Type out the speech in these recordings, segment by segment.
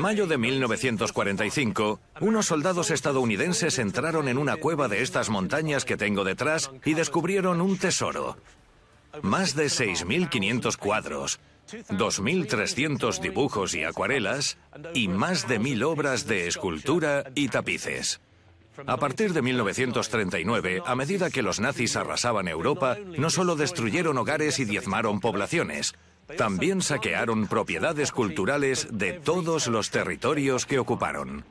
mayo de 1945, unos soldados estadounidenses entraron en una cueva de estas montañas que tengo detrás y descubrieron un tesoro. Más de 6.500 cuadros, 2.300 dibujos y acuarelas y más de mil obras de escultura y tapices. A partir de 1939, a medida que los nazis arrasaban Europa, no solo destruyeron hogares y diezmaron poblaciones, también saquearon propiedades culturales de todos los territorios que ocuparon.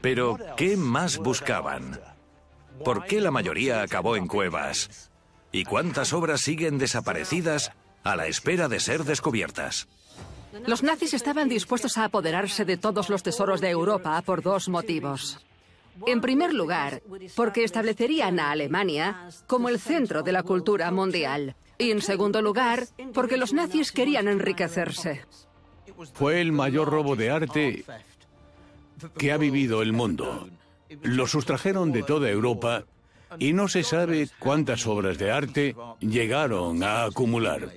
Pero, ¿qué más buscaban? ¿Por qué la mayoría acabó en cuevas? ¿Y cuántas obras siguen desaparecidas a la espera de ser descubiertas? Los nazis estaban dispuestos a apoderarse de todos los tesoros de Europa por dos motivos. En primer lugar, porque establecerían a Alemania como el centro de la cultura mundial. Y en segundo lugar, porque los nazis querían enriquecerse. Fue el mayor robo de arte que ha vivido el mundo. Lo sustrajeron de toda Europa y no se sabe cuántas obras de arte llegaron a acumular.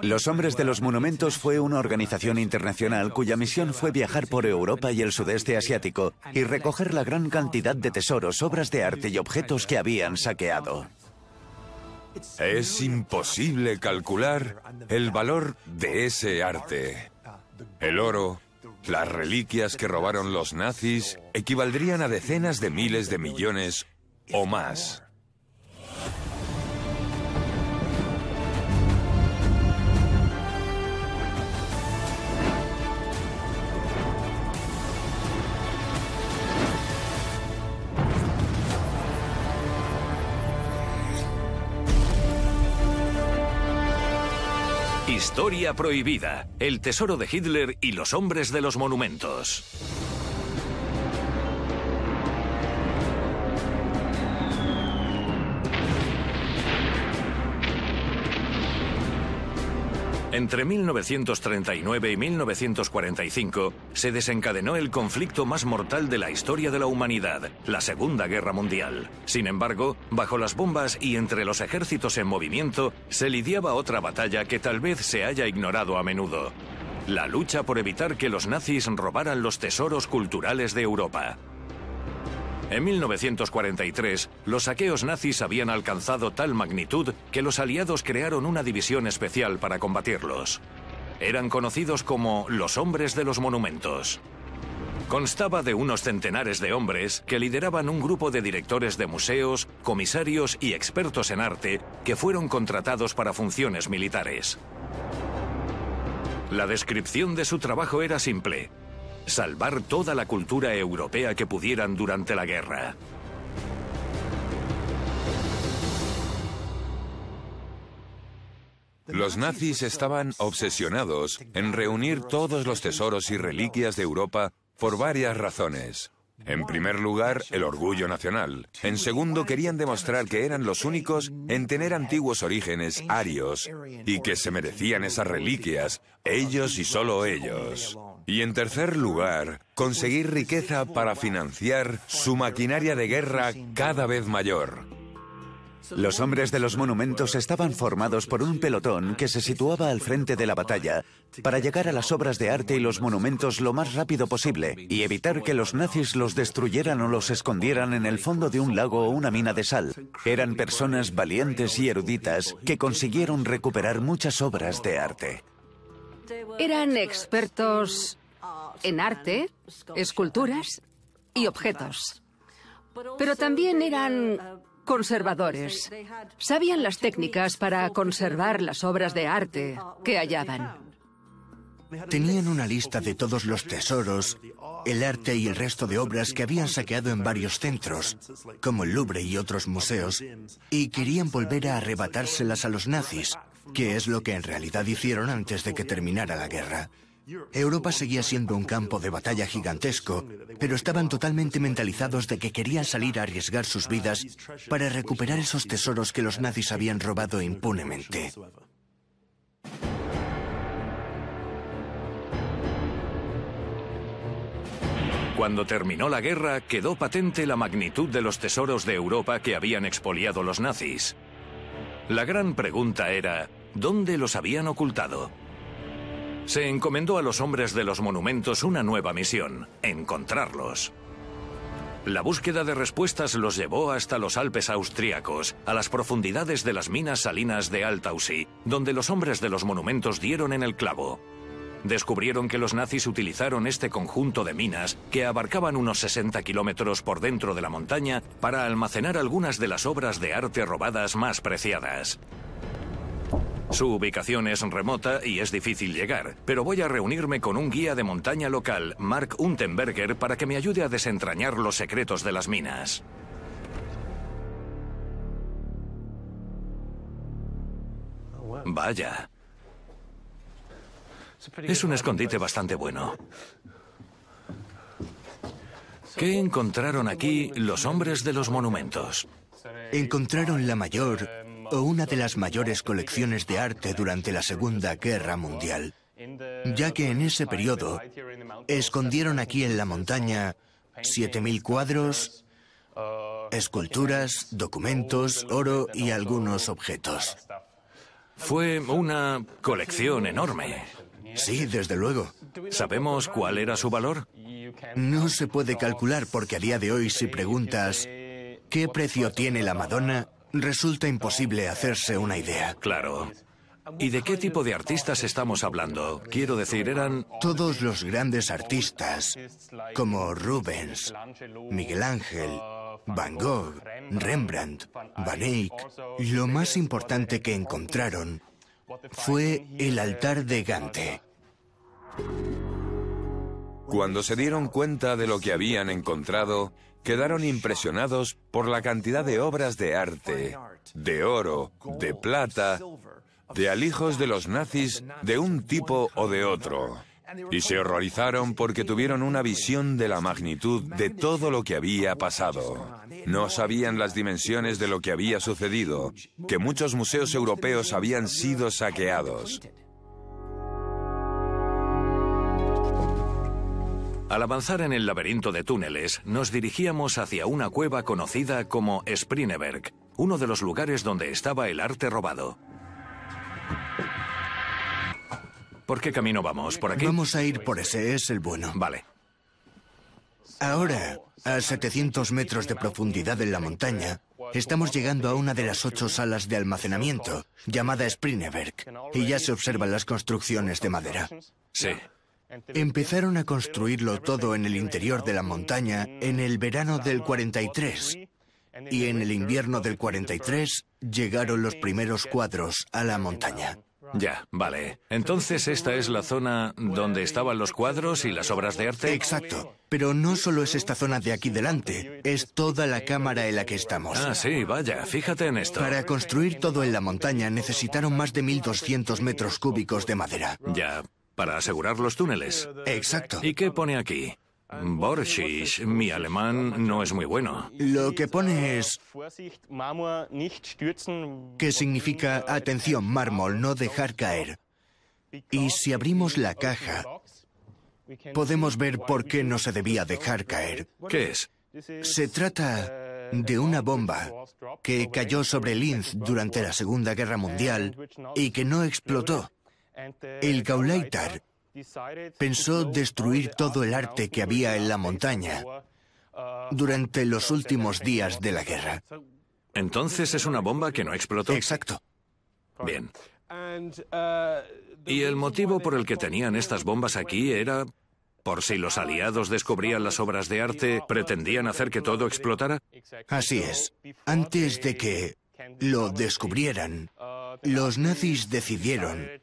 Los Hombres de los Monumentos fue una organización internacional cuya misión fue viajar por Europa y el sudeste asiático y recoger la gran cantidad de tesoros, obras de arte y objetos que habían saqueado. Es imposible calcular el valor de ese arte. El oro, las reliquias que robaron los nazis equivaldrían a decenas de miles de millones o más. Historia prohibida. El tesoro de Hitler y los hombres de los monumentos. Entre 1939 y 1945 se desencadenó el conflicto más mortal de la historia de la humanidad, la Segunda Guerra Mundial. Sin embargo, bajo las bombas y entre los ejércitos en movimiento, se lidiaba otra batalla que tal vez se haya ignorado a menudo. La lucha por evitar que los nazis robaran los tesoros culturales de Europa. En 1943, los saqueos nazis habían alcanzado tal magnitud que los aliados crearon una división especial para combatirlos. Eran conocidos como los hombres de los monumentos. Constaba de unos centenares de hombres que lideraban un grupo de directores de museos, comisarios y expertos en arte que fueron contratados para funciones militares. La descripción de su trabajo era simple salvar toda la cultura europea que pudieran durante la guerra. Los nazis estaban obsesionados en reunir todos los tesoros y reliquias de Europa por varias razones. En primer lugar, el orgullo nacional. En segundo, querían demostrar que eran los únicos en tener antiguos orígenes arios y que se merecían esas reliquias, ellos y solo ellos. Y en tercer lugar, conseguir riqueza para financiar su maquinaria de guerra cada vez mayor. Los hombres de los monumentos estaban formados por un pelotón que se situaba al frente de la batalla para llegar a las obras de arte y los monumentos lo más rápido posible y evitar que los nazis los destruyeran o los escondieran en el fondo de un lago o una mina de sal. Eran personas valientes y eruditas que consiguieron recuperar muchas obras de arte. Eran expertos en arte, esculturas y objetos. Pero también eran conservadores. Sabían las técnicas para conservar las obras de arte que hallaban. Tenían una lista de todos los tesoros, el arte y el resto de obras que habían saqueado en varios centros, como el Louvre y otros museos, y querían volver a arrebatárselas a los nazis, que es lo que en realidad hicieron antes de que terminara la guerra. Europa seguía siendo un campo de batalla gigantesco, pero estaban totalmente mentalizados de que querían salir a arriesgar sus vidas para recuperar esos tesoros que los nazis habían robado impunemente. Cuando terminó la guerra, quedó patente la magnitud de los tesoros de Europa que habían expoliado los nazis. La gran pregunta era, ¿dónde los habían ocultado? Se encomendó a los hombres de los monumentos una nueva misión, encontrarlos. La búsqueda de respuestas los llevó hasta los Alpes austríacos, a las profundidades de las minas salinas de Altaussee, donde los hombres de los monumentos dieron en el clavo. Descubrieron que los nazis utilizaron este conjunto de minas, que abarcaban unos 60 kilómetros por dentro de la montaña, para almacenar algunas de las obras de arte robadas más preciadas. Su ubicación es remota y es difícil llegar, pero voy a reunirme con un guía de montaña local, Mark Unterberger, para que me ayude a desentrañar los secretos de las minas. Vaya. Es un escondite bastante bueno. ¿Qué encontraron aquí los hombres de los monumentos? Encontraron la mayor o una de las mayores colecciones de arte durante la Segunda Guerra Mundial, ya que en ese periodo escondieron aquí en la montaña 7.000 cuadros, esculturas, documentos, oro y algunos objetos. Fue una colección enorme. Sí, desde luego. ¿Sabemos cuál era su valor? No se puede calcular porque a día de hoy si preguntas ¿qué precio tiene la Madonna? Resulta imposible hacerse una idea. Claro. ¿Y de qué tipo de artistas estamos hablando? Quiero decir, eran... Todos los grandes artistas, como Rubens, Miguel Ángel, Van Gogh, Rembrandt, Van Eyck, lo más importante que encontraron fue el altar de Gante. Cuando se dieron cuenta de lo que habían encontrado, quedaron impresionados por la cantidad de obras de arte, de oro, de plata, de alijos de los nazis de un tipo o de otro. Y se horrorizaron porque tuvieron una visión de la magnitud de todo lo que había pasado. No sabían las dimensiones de lo que había sucedido, que muchos museos europeos habían sido saqueados. Al avanzar en el laberinto de túneles, nos dirigíamos hacia una cueva conocida como Sprineberg, uno de los lugares donde estaba el arte robado. ¿Por qué camino vamos? ¿Por aquí? Vamos a ir por ese, es el bueno. Vale. Ahora, a 700 metros de profundidad en la montaña, estamos llegando a una de las ocho salas de almacenamiento, llamada Sprineberg, y ya se observan las construcciones de madera. Sí. Empezaron a construirlo todo en el interior de la montaña en el verano del 43. Y en el invierno del 43 llegaron los primeros cuadros a la montaña. Ya, vale. Entonces esta es la zona donde estaban los cuadros y las obras de arte. Exacto. Pero no solo es esta zona de aquí delante, es toda la cámara en la que estamos. Ah, sí, vaya, fíjate en esto. Para construir todo en la montaña necesitaron más de 1.200 metros cúbicos de madera. Ya, para asegurar los túneles. Exacto. ¿Y qué pone aquí? Borschisch, mi alemán no es muy bueno. Lo que pone es que significa atención, mármol, no dejar caer. Y si abrimos la caja, podemos ver por qué no se debía dejar caer. ¿Qué es? Se trata de una bomba que cayó sobre Linz durante la Segunda Guerra Mundial y que no explotó. El Gauleiter pensó destruir todo el arte que había en la montaña durante los últimos días de la guerra. Entonces es una bomba que no explotó. Exacto. Bien. ¿Y el motivo por el que tenían estas bombas aquí era por si los aliados descubrían las obras de arte, pretendían hacer que todo explotara? Así es. Antes de que lo descubrieran, los nazis decidieron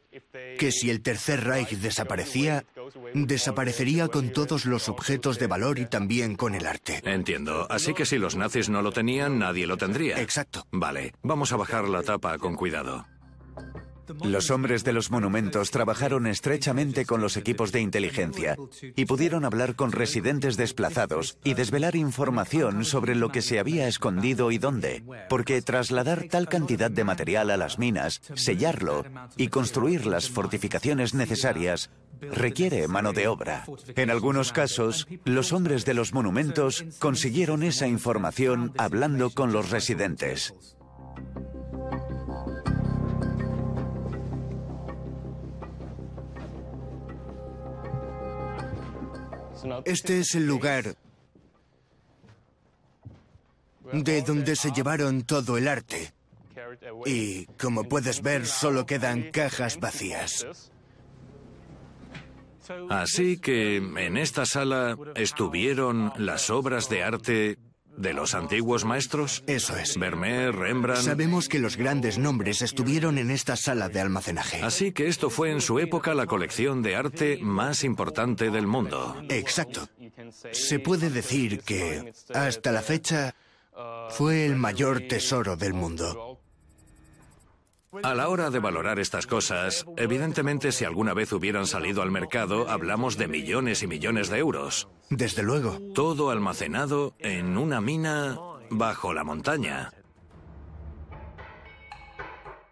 que si el Tercer Reich desaparecía, desaparecería con todos los objetos de valor y también con el arte. Entiendo. Así que si los nazis no lo tenían, nadie lo tendría. Exacto. Vale, vamos a bajar la tapa con cuidado. Los hombres de los monumentos trabajaron estrechamente con los equipos de inteligencia y pudieron hablar con residentes desplazados y desvelar información sobre lo que se había escondido y dónde, porque trasladar tal cantidad de material a las minas, sellarlo y construir las fortificaciones necesarias requiere mano de obra. En algunos casos, los hombres de los monumentos consiguieron esa información hablando con los residentes. Este es el lugar de donde se llevaron todo el arte. Y, como puedes ver, solo quedan cajas vacías. Así que en esta sala estuvieron las obras de arte de los antiguos maestros. Eso es. Vermeer, Rembrandt. Sabemos que los grandes nombres estuvieron en esta sala de almacenaje. Así que esto fue en su época la colección de arte más importante del mundo. Exacto. Se puede decir que, hasta la fecha, fue el mayor tesoro del mundo. A la hora de valorar estas cosas, evidentemente si alguna vez hubieran salido al mercado, hablamos de millones y millones de euros. Desde luego. Todo almacenado en una mina bajo la montaña.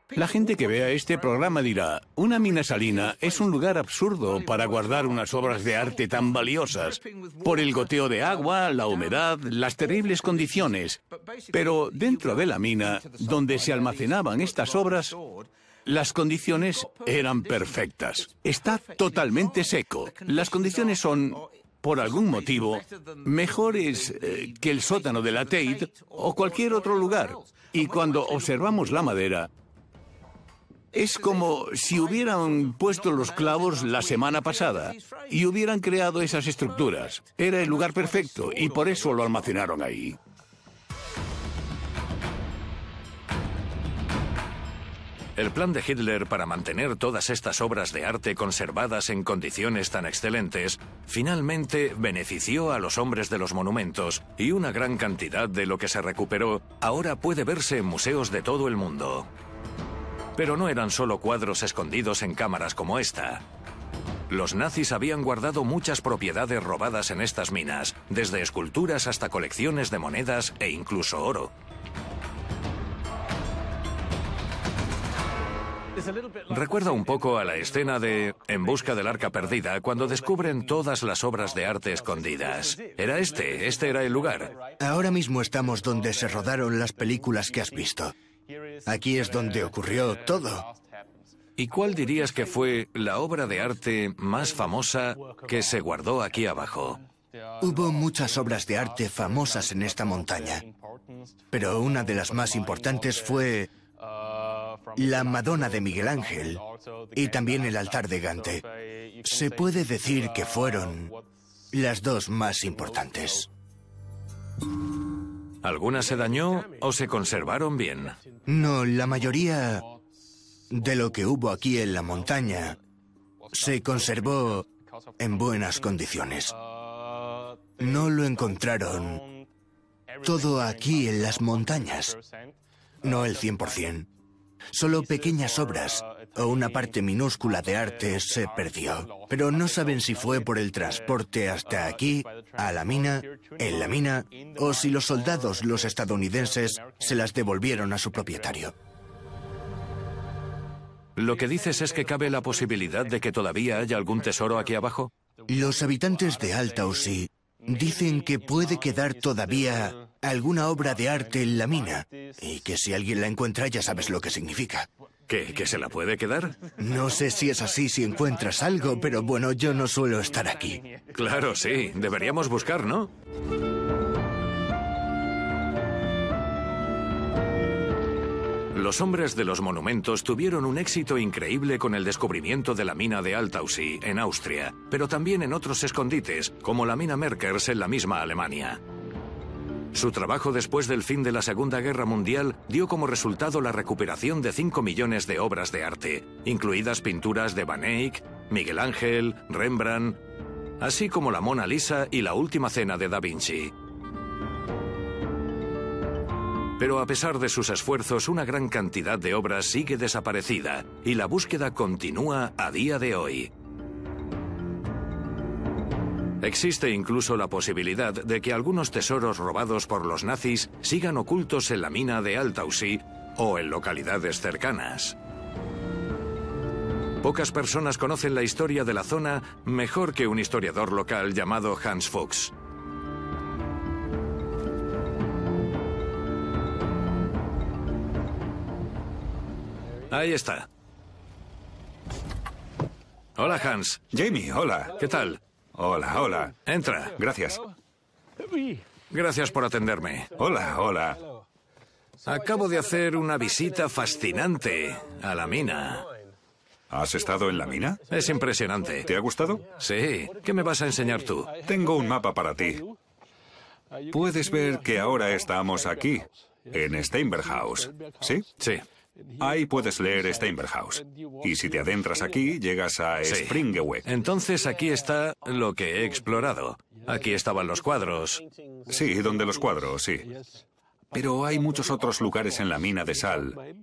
La gente que vea este programa dirá, una mina salina es un lugar absurdo para guardar unas obras de arte tan valiosas, por el goteo de agua, la humedad, las terribles condiciones. Pero dentro de la mina, donde se almacenaban estas obras, las condiciones eran perfectas. Está totalmente seco. Las condiciones son, por algún motivo, mejores eh, que el sótano de la Tate o cualquier otro lugar. Y cuando observamos la madera, es como si hubieran puesto los clavos la semana pasada y hubieran creado esas estructuras. Era el lugar perfecto y por eso lo almacenaron ahí. El plan de Hitler para mantener todas estas obras de arte conservadas en condiciones tan excelentes finalmente benefició a los hombres de los monumentos y una gran cantidad de lo que se recuperó ahora puede verse en museos de todo el mundo. Pero no eran solo cuadros escondidos en cámaras como esta. Los nazis habían guardado muchas propiedades robadas en estas minas, desde esculturas hasta colecciones de monedas e incluso oro. Recuerda un poco a la escena de En busca del arca perdida, cuando descubren todas las obras de arte escondidas. Era este, este era el lugar. Ahora mismo estamos donde se rodaron las películas que has visto. Aquí es donde ocurrió todo. ¿Y cuál dirías que fue la obra de arte más famosa que se guardó aquí abajo? Hubo muchas obras de arte famosas en esta montaña, pero una de las más importantes fue la Madonna de Miguel Ángel y también el altar de Gante. Se puede decir que fueron las dos más importantes. ¿Alguna se dañó o se conservaron bien? No, la mayoría de lo que hubo aquí en la montaña se conservó en buenas condiciones. No lo encontraron todo aquí en las montañas, no el 100%. Solo pequeñas obras o una parte minúscula de arte se perdió. Pero no saben si fue por el transporte hasta aquí, a la mina, en la mina, o si los soldados, los estadounidenses, se las devolvieron a su propietario. ¿Lo que dices es que cabe la posibilidad de que todavía haya algún tesoro aquí abajo? Los habitantes de Altausi dicen que puede quedar todavía alguna obra de arte en la mina y que si alguien la encuentra ya sabes lo que significa. ¿Que, ¿Que se la puede quedar? No sé si es así si encuentras algo, pero bueno, yo no suelo estar aquí. Claro, sí. Deberíamos buscar, ¿no? Los hombres de los monumentos tuvieron un éxito increíble con el descubrimiento de la mina de Altausi, en Austria, pero también en otros escondites, como la mina Merkers en la misma Alemania. Su trabajo después del fin de la Segunda Guerra Mundial dio como resultado la recuperación de 5 millones de obras de arte, incluidas pinturas de Van Eyck, Miguel Ángel, Rembrandt, así como la Mona Lisa y la Última Cena de Da Vinci. Pero a pesar de sus esfuerzos, una gran cantidad de obras sigue desaparecida y la búsqueda continúa a día de hoy. Existe incluso la posibilidad de que algunos tesoros robados por los nazis sigan ocultos en la mina de Altausi o en localidades cercanas. Pocas personas conocen la historia de la zona mejor que un historiador local llamado Hans Fuchs. Ahí está. Hola Hans. Jamie, hola. ¿Qué tal? Hola, hola. Entra. Gracias. Gracias por atenderme. Hola, hola. Acabo de hacer una visita fascinante a la mina. ¿Has estado en la mina? Es impresionante. ¿Te ha gustado? Sí. ¿Qué me vas a enseñar tú? Tengo un mapa para ti. Puedes ver que ahora estamos aquí, en Steinberghaus. ¿Sí? Sí. Ahí puedes leer Steinberghaus. Y si te adentras aquí, llegas a Sí. Entonces aquí está lo que he explorado. Aquí estaban los cuadros. Sí, donde los cuadros, sí. Pero hay muchos otros lugares en la mina de sal.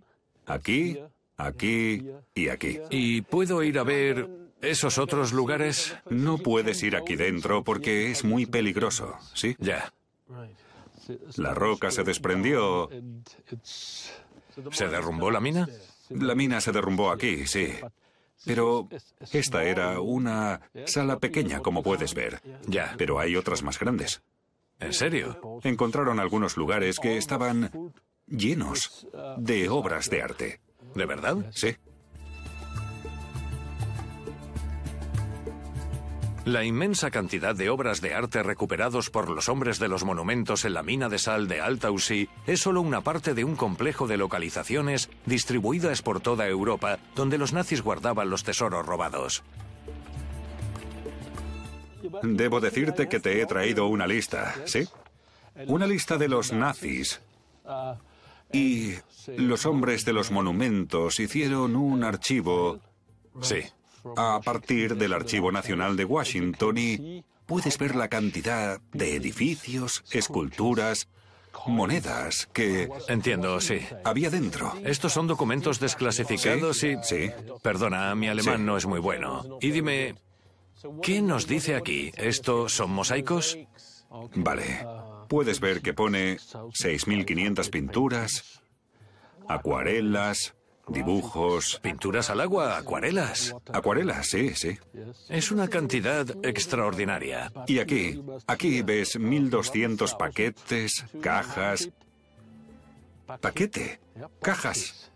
Aquí, aquí y aquí. ¿Y puedo ir a ver esos otros lugares? No puedes ir aquí dentro porque es muy peligroso, ¿sí? Ya. La roca se desprendió. ¿Se derrumbó la mina? La mina se derrumbó aquí, sí. Pero esta era una sala pequeña, como puedes ver. Ya. Pero hay otras más grandes. ¿En serio? Encontraron algunos lugares que estaban llenos de obras de arte. ¿De verdad? Sí. La inmensa cantidad de obras de arte recuperados por los hombres de los monumentos en la mina de sal de Altaussee es solo una parte de un complejo de localizaciones distribuidas por toda Europa, donde los nazis guardaban los tesoros robados. Debo decirte que te he traído una lista, ¿sí? Una lista de los nazis. Y los hombres de los monumentos hicieron un archivo Sí. A partir del Archivo Nacional de Washington y puedes ver la cantidad de edificios, esculturas, monedas que Entiendo, sí. había dentro. Estos son documentos desclasificados Sí, y... sí. Perdona, mi alemán Sí. no es muy bueno. Y dime, ¿qué nos dice aquí? ¿Estos son mosaicos? Vale. Puedes ver que pone 6.500 pinturas, acuarelas, dibujos. ¿Pinturas al agua? ¿Acuarelas? Acuarelas, sí, sí. Es una cantidad extraordinaria. Y aquí, aquí ves 1.200 paquetes, cajas. Paquete, cajas.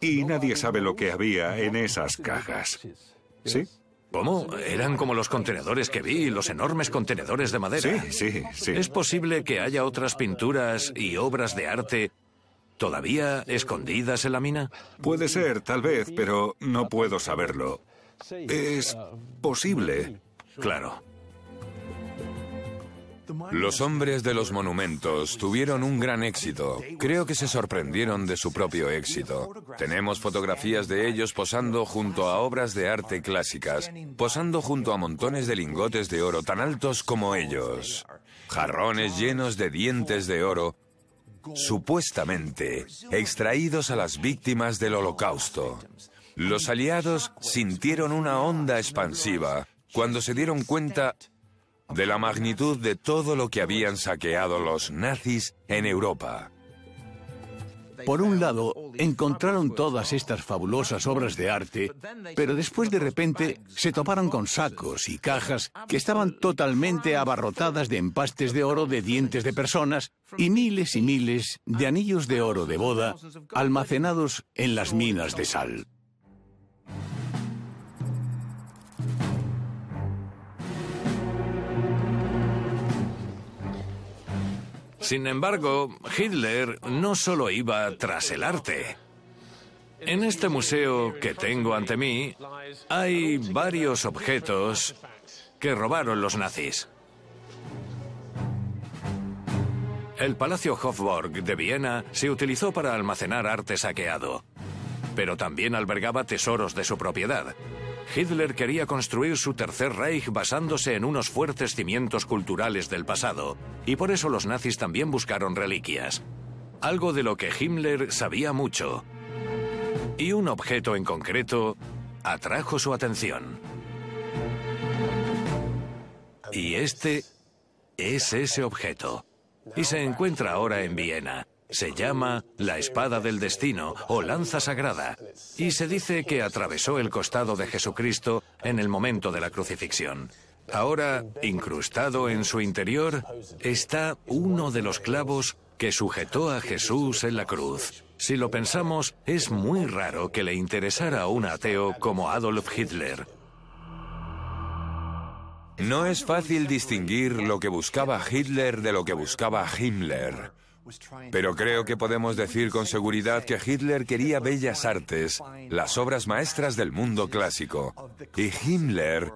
Y nadie sabe lo que había en esas cajas. ¿Sí? ¿Cómo? Eran como los contenedores que vi, los enormes contenedores de madera. Sí, sí, sí. ¿Es posible que haya otras pinturas y obras de arte todavía escondidas en la mina? Puede ser, tal vez, pero no puedo saberlo. Es posible. Claro. Los hombres de los monumentos tuvieron un gran éxito. Creo que se sorprendieron de su propio éxito. Tenemos fotografías de ellos posando junto a obras de arte clásicas, posando junto a montones de lingotes de oro tan altos como ellos. Jarrones llenos de dientes de oro, supuestamente extraídos a las víctimas del holocausto. Los aliados sintieron una onda expansiva cuando se dieron cuenta de la magnitud de todo lo que habían saqueado los nazis en Europa. Por un lado, encontraron todas estas fabulosas obras de arte, pero después de repente se toparon con sacos y cajas que estaban totalmente abarrotadas de empastes de oro de dientes de personas y miles y miles de anillos de oro de boda almacenados en las minas de sal. Sin embargo, Hitler no solo iba tras el arte. En este museo que tengo ante mí hay varios objetos que robaron los nazis. El Palacio Hofburg de Viena se utilizó para almacenar arte saqueado, pero también albergaba tesoros de su propiedad. Hitler quería construir su tercer Reich basándose en unos fuertes cimientos culturales del pasado, y por eso los nazis también buscaron reliquias. Algo de lo que Himmler sabía mucho. Y un objeto en concreto atrajo su atención. Y este es ese objeto. Y se encuentra ahora en Viena. Se llama la espada del destino o lanza sagrada. Y se dice que atravesó el costado de Jesucristo en el momento de la crucifixión. Ahora, incrustado en su interior, está uno de los clavos que sujetó a Jesús en la cruz. Si lo pensamos, es muy raro que le interesara a un ateo como Adolf Hitler. No es fácil distinguir lo que buscaba Hitler de lo que buscaba Himmler. Pero creo que podemos decir con seguridad que Hitler quería bellas artes, las obras maestras del mundo clásico. Y Himmler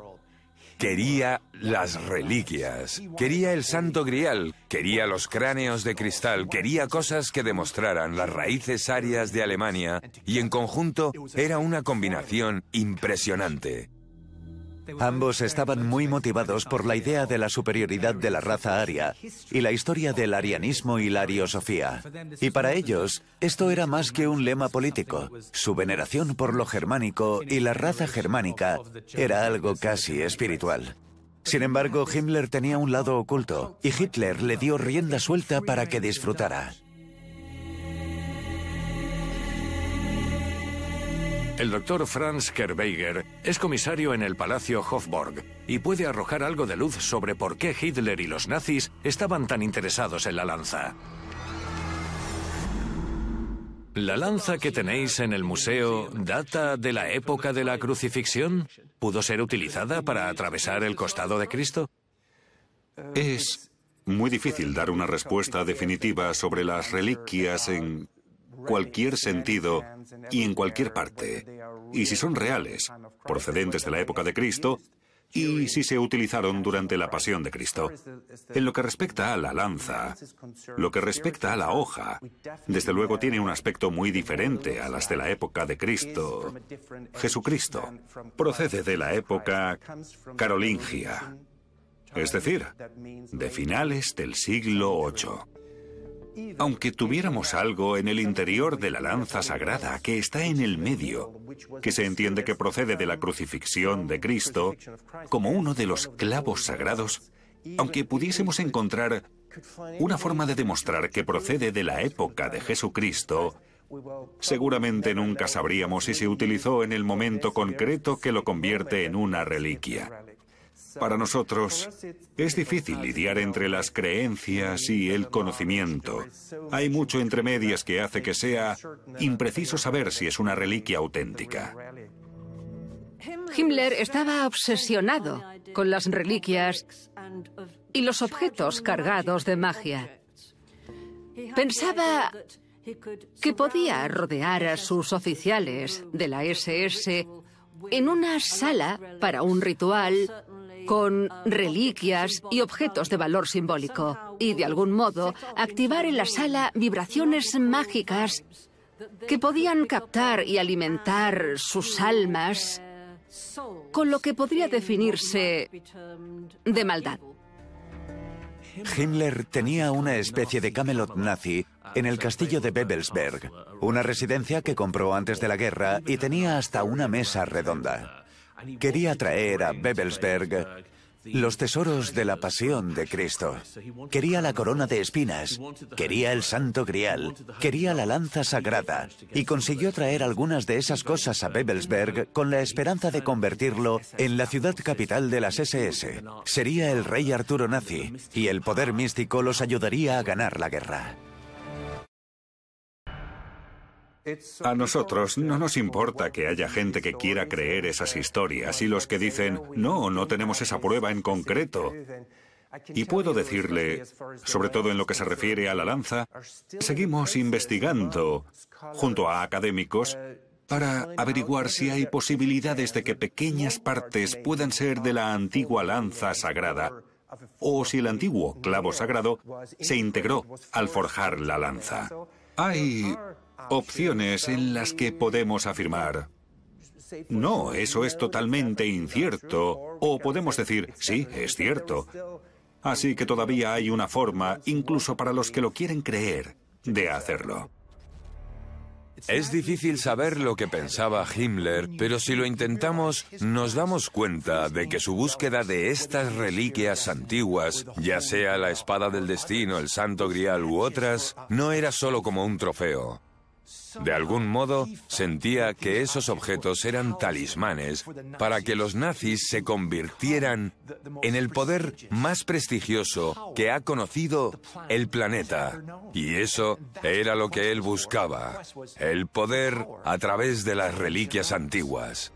quería las reliquias, quería el santo grial, quería los cráneos de cristal, quería cosas que demostraran las raíces arias de Alemania y en conjunto era una combinación impresionante. Ambos estaban muy motivados por la idea de la superioridad de la raza aria y la historia del arianismo y la ariosofía. Y para ellos, esto era más que un lema político. Su veneración por lo germánico y la raza germánica era algo casi espiritual. Sin embargo, Himmler tenía un lado oculto y Hitler le dio rienda suelta para que disfrutara. El doctor Franz Kerweiger es comisario en el Palacio Hofburg y puede arrojar algo de luz sobre por qué Hitler y los nazis estaban tan interesados en la lanza. ¿La lanza que tenéis en el museo data de la época de la crucifixión? ¿Pudo ser utilizada para atravesar el costado de Cristo? Es muy difícil dar una respuesta definitiva sobre las reliquias en cualquier sentido y en cualquier parte. Y si son reales, procedentes de la época de Cristo, y si se utilizaron durante la pasión de Cristo. En lo que respecta a la lanza, lo que respecta a la hoja, desde luego tiene un aspecto muy diferente a las de la época de Cristo. Jesucristo procede de la época carolingia, es decir, de finales del siglo VIII. Aunque tuviéramos algo en el interior de la lanza sagrada que está en el medio, que se entiende que procede de la crucifixión de Cristo, como uno de los clavos sagrados, aunque pudiésemos encontrar una forma de demostrar que procede de la época de Jesucristo, seguramente nunca sabríamos si se utilizó en el momento concreto que lo convierte en una reliquia. Para nosotros es difícil lidiar entre las creencias y el conocimiento. Hay mucho entre medias que hace que sea impreciso saber si es una reliquia auténtica. Himmler estaba obsesionado con las reliquias y los objetos cargados de magia. Pensaba que podía rodear a sus oficiales de la SS en una sala para un ritual con reliquias y objetos de valor simbólico y de algún modo activar en la sala vibraciones mágicas que podían captar y alimentar sus almas con lo que podría definirse de maldad. Himmler tenía una especie de Camelot nazi en el castillo de Bebelsberg, una residencia que compró antes de la guerra y tenía hasta una mesa redonda. Quería traer a Bebelsberg los tesoros de la pasión de Cristo. Quería la corona de espinas, quería el santo grial, quería la lanza sagrada y consiguió traer algunas de esas cosas a Bebelsberg con la esperanza de convertirlo en la ciudad capital de las SS. Sería el rey Arturo nazi y el poder místico los ayudaría a ganar la guerra. A nosotros no nos importa que haya gente que quiera creer esas historias y los que dicen, no, no tenemos esa prueba en concreto. Y puedo decirle, sobre todo en lo que se refiere a la lanza, seguimos investigando junto a académicos para averiguar si hay posibilidades de que pequeñas partes puedan ser de la antigua lanza sagrada o si el antiguo clavo sagrado se integró al forjar la lanza. Hay opciones en las que podemos afirmar, no, eso es totalmente incierto, o podemos decir, sí, es cierto. Así que todavía hay una forma, incluso para los que lo quieren creer, de hacerlo. Es difícil saber lo que pensaba Himmler, pero si lo intentamos, nos damos cuenta de que su búsqueda de estas reliquias antiguas, ya sea la espada del destino, el santo grial u otras, no era solo como un trofeo. De algún modo, sentía que esos objetos eran talismanes para que los nazis se convirtieran en el poder más prestigioso que ha conocido el planeta. Y eso era lo que él buscaba, el poder a través de las reliquias antiguas.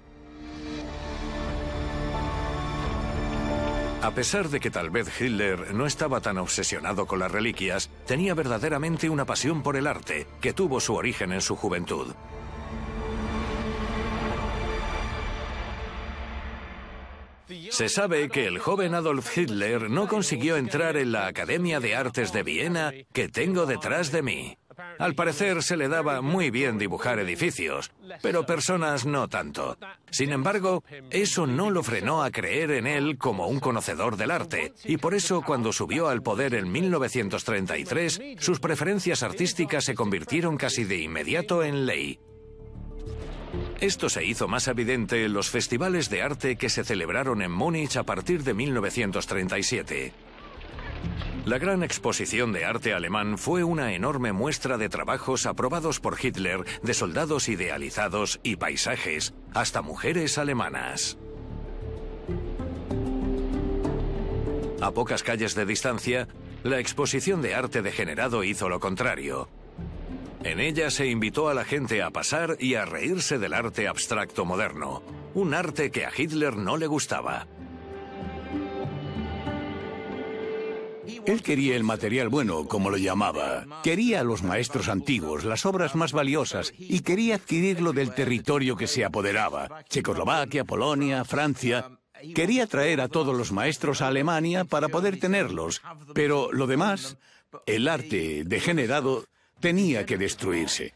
A pesar de que tal vez Hitler no estaba tan obsesionado con las reliquias, tenía verdaderamente una pasión por el arte, que tuvo su origen en su juventud. Se sabe que el joven Adolf Hitler no consiguió entrar en la Academia de Artes de Viena que tengo detrás de mí. Al parecer se le daba muy bien dibujar edificios, pero personas no tanto. Sin embargo, eso no lo frenó a creer en él como un conocedor del arte, y por eso cuando subió al poder en 1933, sus preferencias artísticas se convirtieron casi de inmediato en ley. Esto se hizo más evidente en los festivales de arte que se celebraron en Múnich a partir de 1937. La gran exposición de arte alemán fue una enorme muestra de trabajos aprobados por Hitler de soldados idealizados y paisajes, hasta mujeres alemanas. A pocas calles de distancia, la exposición de arte degenerado hizo lo contrario. En ella se invitó a la gente a pasar y a reírse del arte abstracto moderno, un arte que a Hitler no le gustaba. Él quería el material bueno, como lo llamaba. Quería a los maestros antiguos, las obras más valiosas, y quería adquirirlo del territorio que se apoderaba. Checoslovaquia, Polonia, Francia. Quería traer a todos los maestros a Alemania para poder tenerlos. Pero lo demás, el arte degenerado, tenía que destruirse.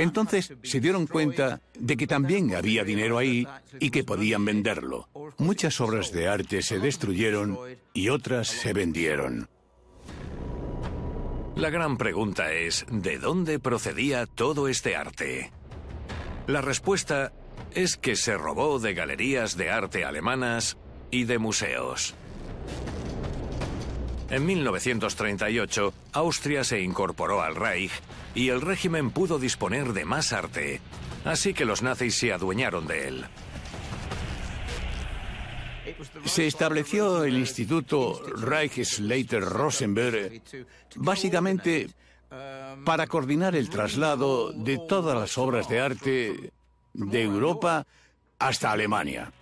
Entonces se dieron cuenta de que también había dinero ahí y que podían venderlo. Muchas obras de arte se destruyeron y otras se vendieron. La gran pregunta es, ¿de dónde procedía todo este arte? La respuesta es que se robó de galerías de arte alemanas y de museos. En 1938, Austria se incorporó al Reich y el régimen pudo disponer de más arte, así que los nazis se adueñaron de él. Se estableció el Instituto Reichsleiter Rosenberg básicamente para coordinar el traslado de todas las obras de arte de Europa hasta Alemania.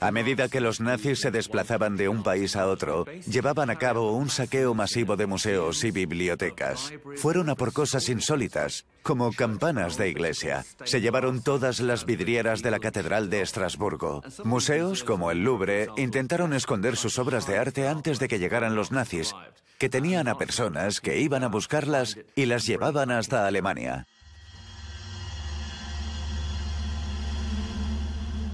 A medida que los nazis se desplazaban de un país a otro, llevaban a cabo un saqueo masivo de museos y bibliotecas. Fueron a por cosas insólitas, como campanas de iglesia. Se llevaron todas las vidrieras de la Catedral de Estrasburgo. Museos, como el Louvre, intentaron esconder sus obras de arte antes de que llegaran los nazis, que tenían a personas que iban a buscarlas y las llevaban hasta Alemania.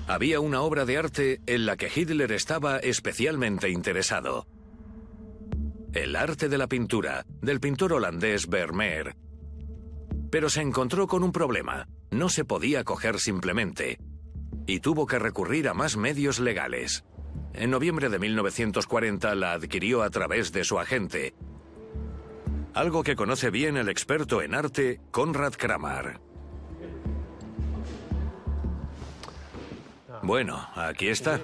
Había una obra de arte en la que Hitler estaba especialmente interesado. El arte de la pintura, del pintor holandés Vermeer. Pero se encontró con un problema. No se podía coger simplemente. Y tuvo que recurrir a más medios legales. En noviembre de 1940 la adquirió a través de su agente. Algo que conoce bien el experto en arte, Konrad Kramer. Bueno, aquí está.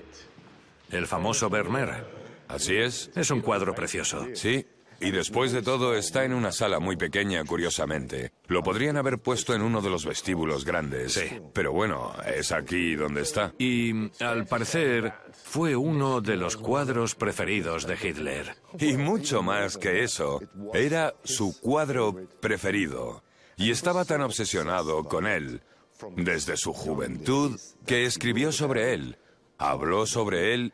El famoso Vermeer. Así es. Es un cuadro precioso. Sí. Y después de todo está en una sala muy pequeña, curiosamente. Lo podrían haber puesto en uno de los vestíbulos grandes. Sí. Pero bueno, es aquí donde está. Y, al parecer, fue uno de los cuadros preferidos de Hitler. Y mucho más que eso, era su cuadro preferido. Y estaba tan obsesionado con él desde su juventud que escribió sobre él, habló sobre él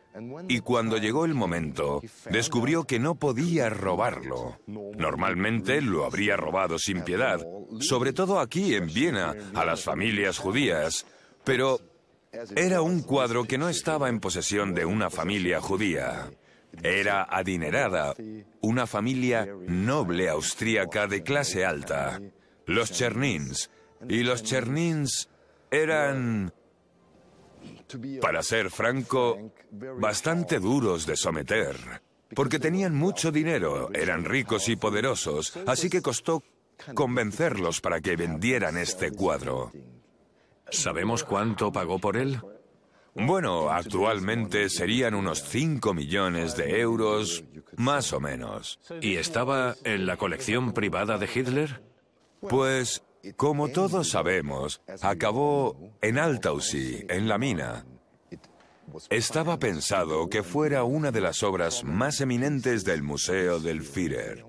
y cuando llegó el momento descubrió que no podía robarlo. Normalmente lo habría robado sin piedad, sobre todo aquí en Viena, a las familias judías, pero era un cuadro que no estaba en posesión de una familia judía. Era adinerada, una familia noble austríaca de clase alta. Los Chernins, y los Chernins eran, para ser franco, bastante duros de someter, porque tenían mucho dinero, eran ricos y poderosos, así que costó convencerlos para que vendieran este cuadro. ¿Sabemos cuánto pagó por él? Bueno, actualmente serían unos 5 millones de euros, más o menos. ¿Y estaba en la colección privada de Hitler? Pues como todos sabemos, acabó en Altaussee, en la mina. estaba pensado que fuera una de las obras más eminentes del Museo del Führer.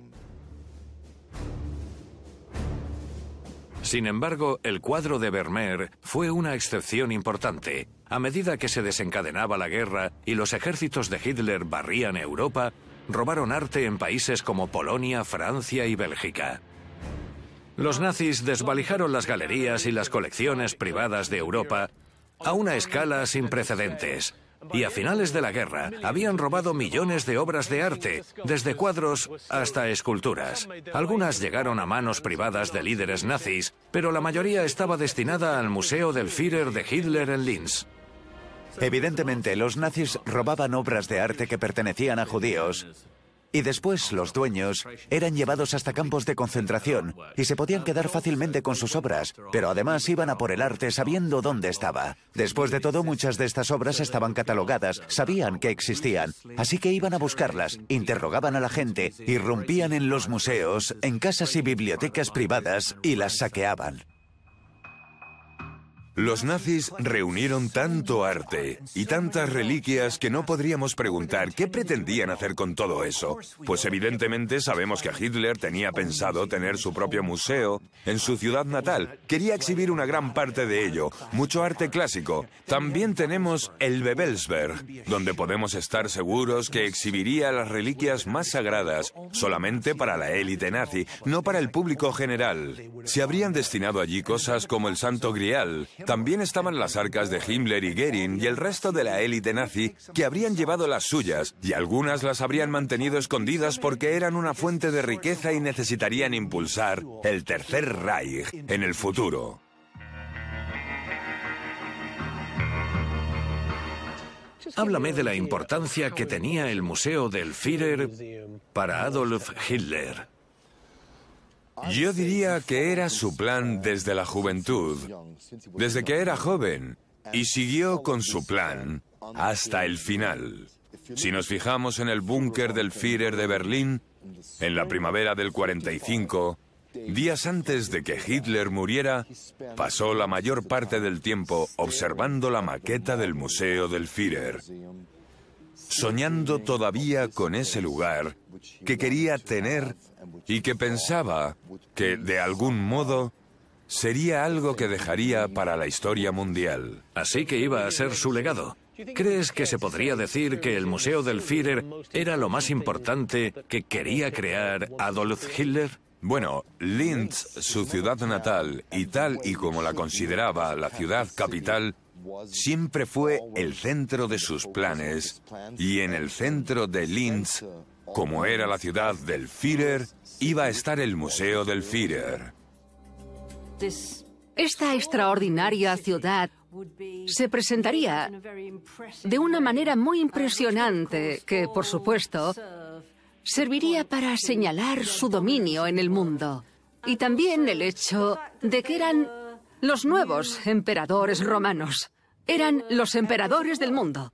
Sin embargo, el cuadro de Vermeer fue una excepción importante. A medida que se desencadenaba la guerra y los ejércitos de Hitler barrían Europa, robaron arte en países como Polonia, Francia y Bélgica. Los nazis desvalijaron las galerías y las colecciones privadas de Europa a una escala sin precedentes. Y a finales de la guerra habían robado millones de obras de arte, desde cuadros hasta esculturas. Algunas llegaron a manos privadas de líderes nazis, pero la mayoría estaba destinada al Museo del Führer de Hitler en Linz. Evidentemente, los nazis robaban obras de arte que pertenecían a judíos y después los dueños eran llevados hasta campos de concentración y se podían quedar fácilmente con sus obras, pero además iban a por el arte sabiendo dónde estaba. Después de todo, muchas de estas obras estaban catalogadas, sabían que existían, así que iban a buscarlas, interrogaban a la gente, irrumpían en los museos, en casas y bibliotecas privadas y las saqueaban. Los nazis reunieron tanto arte y tantas reliquias que no podríamos preguntar qué pretendían hacer con todo eso. Pues evidentemente sabemos que Hitler tenía pensado tener su propio museo en su ciudad natal. Quería exhibir una gran parte de ello, mucho arte clásico. También tenemos el Bebelsberg, donde podemos estar seguros que exhibiría las reliquias más sagradas solamente para la élite nazi, no para el público general. Se habrían destinado allí cosas como el Santo Grial, también estaban las arcas de Himmler y Goering y el resto de la élite nazi que habrían llevado las suyas y algunas las habrían mantenido escondidas porque eran una fuente de riqueza y necesitarían impulsar el Tercer Reich en el futuro. Háblame de la importancia que tenía el Museo del Führer para Adolf Hitler. Yo diría que era su plan desde la juventud, desde que era joven, y siguió con su plan hasta el final. Si nos fijamos en el búnker del Führer de Berlín, en la primavera del 45, días antes de que Hitler muriera, pasó la mayor parte del tiempo observando la maqueta del Museo del Führer, soñando todavía con ese lugar que quería tener y que pensaba que, de algún modo, sería algo que dejaría para la historia mundial. Así que iba a ser su legado. ¿Crees que se podría decir que el Museo del Führer era lo más importante que quería crear Adolf Hitler? Bueno, Linz, su ciudad natal, y tal y como la consideraba la ciudad capital, siempre fue el centro de sus planes, y en el centro de Linz, como era la ciudad del Führer, iba a estar el Museo del Führer. Esta extraordinaria ciudad se presentaría de una manera muy impresionante que, por supuesto, serviría para señalar su dominio en el mundo. Y también el hecho de que eran los nuevos emperadores romanos. Eran los emperadores del mundo.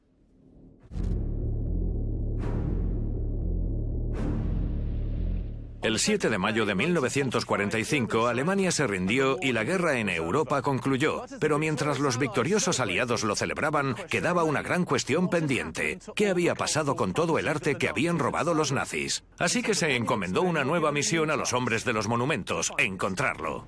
El 7 de mayo de 1945, Alemania se rindió y la guerra en Europa concluyó. Pero mientras los victoriosos aliados lo celebraban, quedaba una gran cuestión pendiente. ¿Qué había pasado con todo el arte que habían robado los nazis? Así que se encomendó una nueva misión a los hombres de los monumentos, encontrarlo.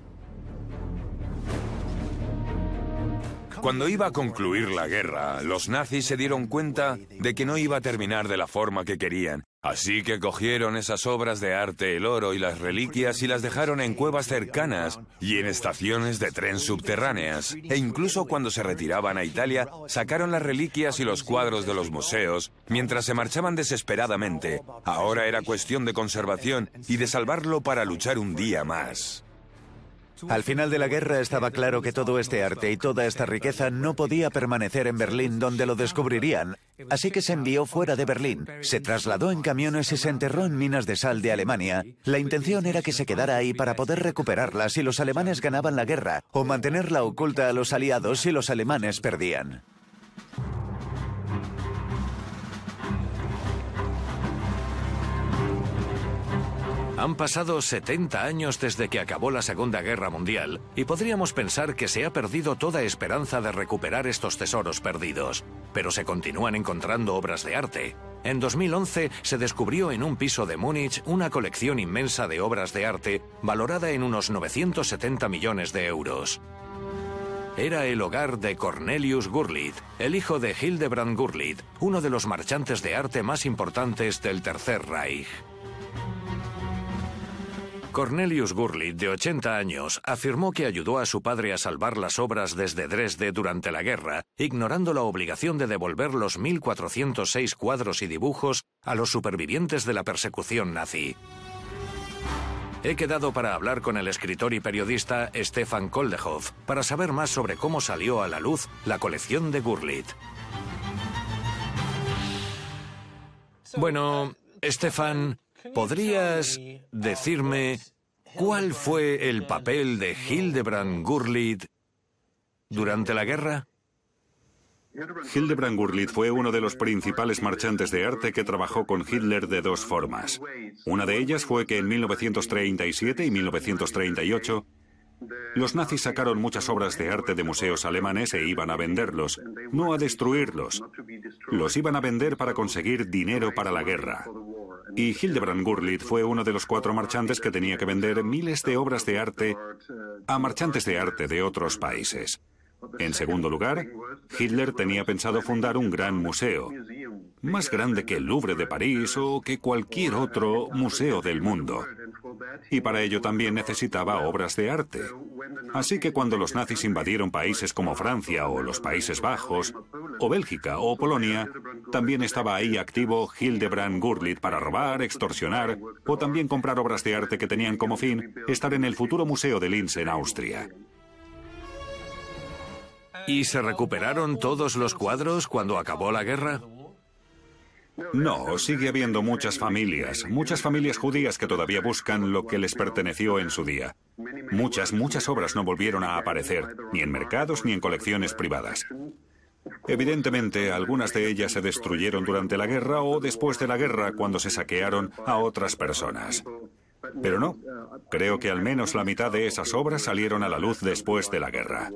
Cuando iba a concluir la guerra, los nazis se dieron cuenta de que no iba a terminar de la forma que querían. Así que cogieron esas obras de arte, el oro y las reliquias y las dejaron en cuevas cercanas y en estaciones de tren subterráneas. E incluso cuando se retiraban a Italia, sacaron las reliquias y los cuadros de los museos mientras se marchaban desesperadamente. Ahora era cuestión de conservación y de salvarlo para luchar un día más. Al final de la guerra estaba claro que todo este arte y toda esta riqueza no podía permanecer en Berlín donde lo descubrirían, así que se envió fuera de Berlín, se trasladó en camiones y se enterró en minas de sal de Alemania. La intención era que se quedara ahí para poder recuperarla si los alemanes ganaban la guerra, o mantenerla oculta a los aliados si los alemanes perdían. Han pasado 70 años desde que acabó la Segunda Guerra Mundial y podríamos pensar que se ha perdido toda esperanza de recuperar estos tesoros perdidos, pero se continúan encontrando obras de arte. En 2011 se descubrió en un piso de Múnich una colección inmensa de obras de arte valorada en unos 970 millones de euros. Era el hogar de Cornelius Gurlitt, el hijo de Hildebrand Gurlitt, uno de los marchantes de arte más importantes del Tercer Reich. Cornelius Gurlitt, de 80 años, afirmó que ayudó a su padre a salvar las obras desde Dresde durante la guerra, ignorando la obligación de devolver los 1.406 cuadros y dibujos a los supervivientes de la persecución nazi. He quedado para hablar con el escritor y periodista Stefan Koldehoff para saber más sobre cómo salió a la luz la colección de Gurlitt. Bueno, Stefan, ¿podrías decirme cuál fue el papel de Hildebrand Gurlitt durante la guerra? Hildebrand Gurlitt fue uno de los principales marchantes de arte que trabajó con Hitler de dos formas. Una de ellas fue que en 1937 y 1938 los nazis sacaron muchas obras de arte de museos alemanes e iban a venderlos, no a destruirlos. Los iban a vender para conseguir dinero para la guerra. Y Hildebrand Gurlitt fue uno de los cuatro marchantes que tenía que vender miles de obras de arte a marchantes de arte de otros países. En segundo lugar, Hitler tenía pensado fundar un gran museo, más grande que el Louvre de París o que cualquier otro museo del mundo. Y para ello también necesitaba obras de arte. Así que cuando los nazis invadieron países como Francia o los Países Bajos, o Bélgica o Polonia, también estaba ahí activo Hildebrand Gurlitt para robar, extorsionar o también comprar obras de arte que tenían como fin estar en el futuro Museo de Linz en Austria. ¿Y se recuperaron todos los cuadros cuando acabó la guerra? No, sigue habiendo muchas familias, muchas familias judías que todavía buscan lo que les perteneció en su día. Muchas, muchas obras no volvieron a aparecer, ni en mercados ni en colecciones privadas. Evidentemente, algunas de ellas se destruyeron durante la guerra o después de la guerra cuando se saquearon a otras personas. Pero no, creo que al menos la mitad de esas obras salieron a la luz después de la guerra.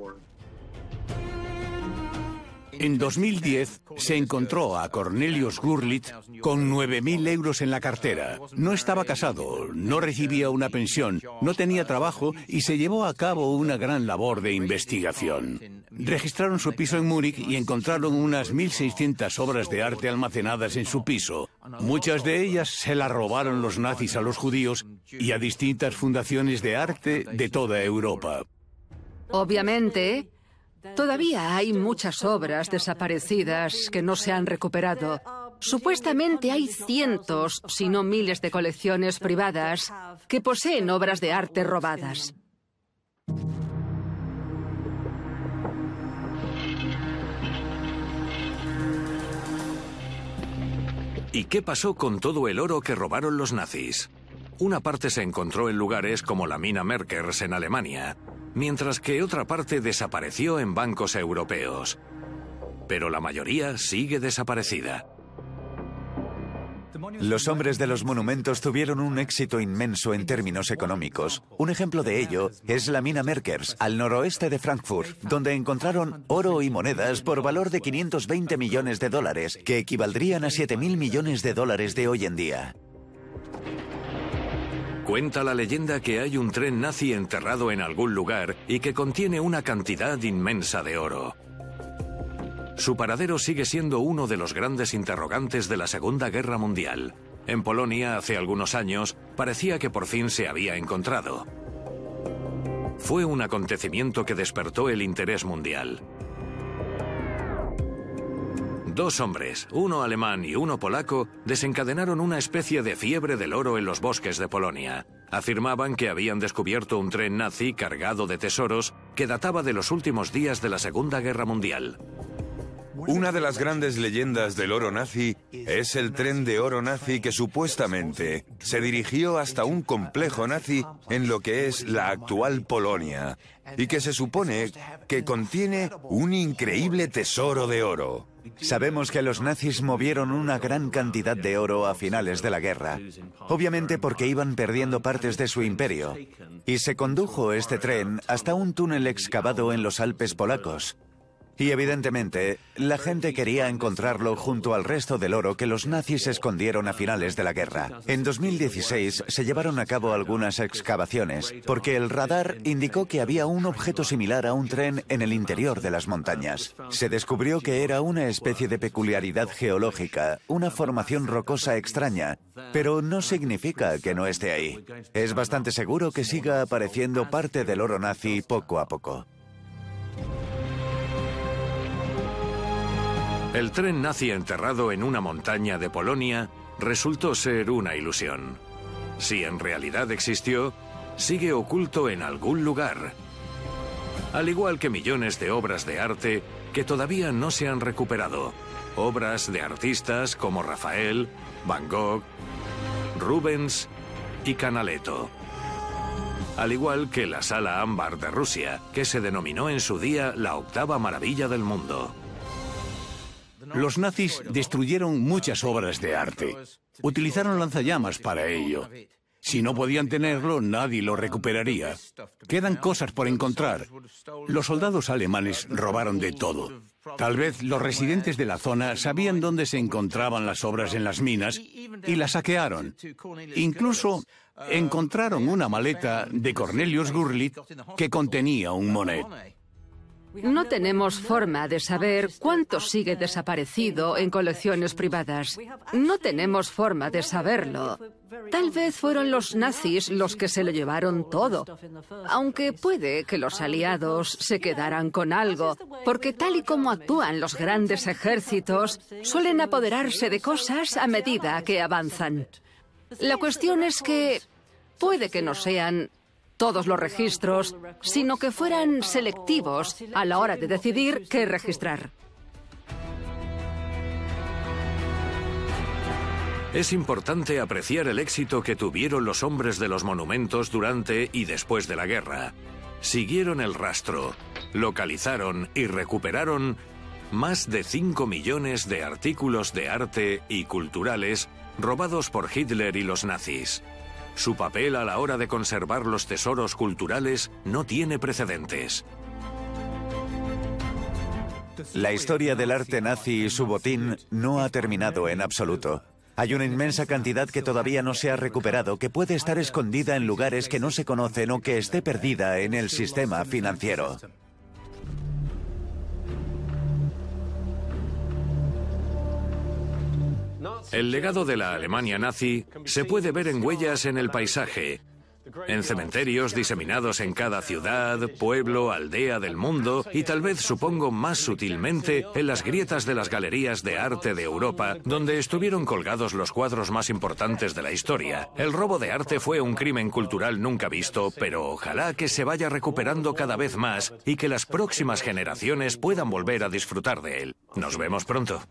En 2010 se encontró a Cornelius Gurlitt con 9.000 euros en la cartera. No estaba casado, no recibía una pensión, no tenía trabajo y se llevó a cabo una gran labor de investigación. Registraron su piso en Múnich y encontraron unas 1.600 obras de arte almacenadas en su piso. Muchas de ellas se las robaron los nazis a los judíos y a distintas fundaciones de arte de toda Europa. Obviamente, Todavía hay muchas obras desaparecidas que no se han recuperado. Supuestamente hay cientos, si no miles de colecciones privadas que poseen obras de arte robadas. ¿Y qué pasó con todo el oro que robaron los nazis? Una parte se encontró en lugares como la mina Merkers en Alemania, mientras que otra parte desapareció en bancos europeos. Pero la mayoría sigue desaparecida. Los hombres de los monumentos tuvieron un éxito inmenso en términos económicos. Un ejemplo de ello es la mina Merkers, al noroeste de Frankfurt, donde encontraron oro y monedas por valor de 520 millones de dólares, que equivaldrían a 7.000 millones de dólares de hoy en día. Cuenta la leyenda que hay un tren nazi enterrado en algún lugar y que contiene una cantidad inmensa de oro. Su paradero sigue siendo uno de los grandes interrogantes de la Segunda Guerra Mundial. En Polonia, hace algunos años, parecía que por fin se había encontrado. Fue un acontecimiento que despertó el interés mundial. Dos hombres, uno alemán y uno polaco, desencadenaron una especie de fiebre del oro en los bosques de Polonia. Afirmaban que habían descubierto un tren nazi cargado de tesoros que databa de los últimos días de la Segunda Guerra Mundial. Una de las grandes leyendas del oro nazi es el tren de oro nazi que supuestamente se dirigió hasta un complejo nazi en lo que es la actual Polonia y que se supone que contiene un increíble tesoro de oro. Sabemos que los nazis movieron una gran cantidad de oro a finales de la guerra, obviamente porque iban perdiendo partes de su imperio, y se condujo este tren hasta un túnel excavado en los Alpes polacos. Y evidentemente, la gente quería encontrarlo junto al resto del oro que los nazis escondieron a finales de la guerra. En 2016 se llevaron a cabo algunas excavaciones, porque el radar indicó que había un objeto similar a un tren en el interior de las montañas. Se descubrió que era una especie de peculiaridad geológica, una formación rocosa extraña, pero no significa que no esté ahí. Es bastante seguro que siga apareciendo parte del oro nazi poco a poco. El tren nazi enterrado en una montaña de Polonia resultó ser una ilusión. Si en realidad existió, sigue oculto en algún lugar. Al igual que millones de obras de arte que todavía no se han recuperado. Obras de artistas como Rafael, Van Gogh, Rubens y Canaletto. Al igual que la Sala Ámbar de Rusia, que se denominó en su día la octava maravilla del mundo. Los nazis destruyeron muchas obras de arte. Utilizaron lanzallamas para ello. Si no podían tenerlo, nadie lo recuperaría. Quedan cosas por encontrar. Los soldados alemanes robaron de todo. Tal vez los residentes de la zona sabían dónde se encontraban las obras en las minas y las saquearon. Incluso encontraron una maleta de Cornelius Gurlitt que contenía un monet. No tenemos forma de saber cuánto sigue desaparecido en colecciones privadas. No tenemos forma de saberlo. Tal vez fueron los nazis los que se lo llevaron todo, aunque puede que los aliados se quedaran con algo, porque tal y como actúan los grandes ejércitos, suelen apoderarse de cosas a medida que avanzan. La cuestión es que puede que no sean todos los registros, sino que fueran selectivos a la hora de decidir qué registrar. Es importante apreciar el éxito que tuvieron los hombres de los monumentos durante y después de la guerra. Siguieron el rastro, localizaron y recuperaron más de 5 millones de artículos de arte y culturales robados por Hitler y los nazis. Su papel a la hora de conservar los tesoros culturales no tiene precedentes. La historia del arte nazi y su botín no ha terminado en absoluto. Hay una inmensa cantidad que todavía no se ha recuperado, que puede estar escondida en lugares que no se conocen o que esté perdida en el sistema financiero. El legado de la Alemania nazi se puede ver en huellas en el paisaje, en cementerios diseminados en cada ciudad, pueblo, aldea del mundo y tal vez supongo más sutilmente en las grietas de las galerías de arte de Europa, donde estuvieron colgados los cuadros más importantes de la historia. El robo de arte fue un crimen cultural nunca visto, pero ojalá que se vaya recuperando cada vez más y que las próximas generaciones puedan volver a disfrutar de él. Nos vemos pronto.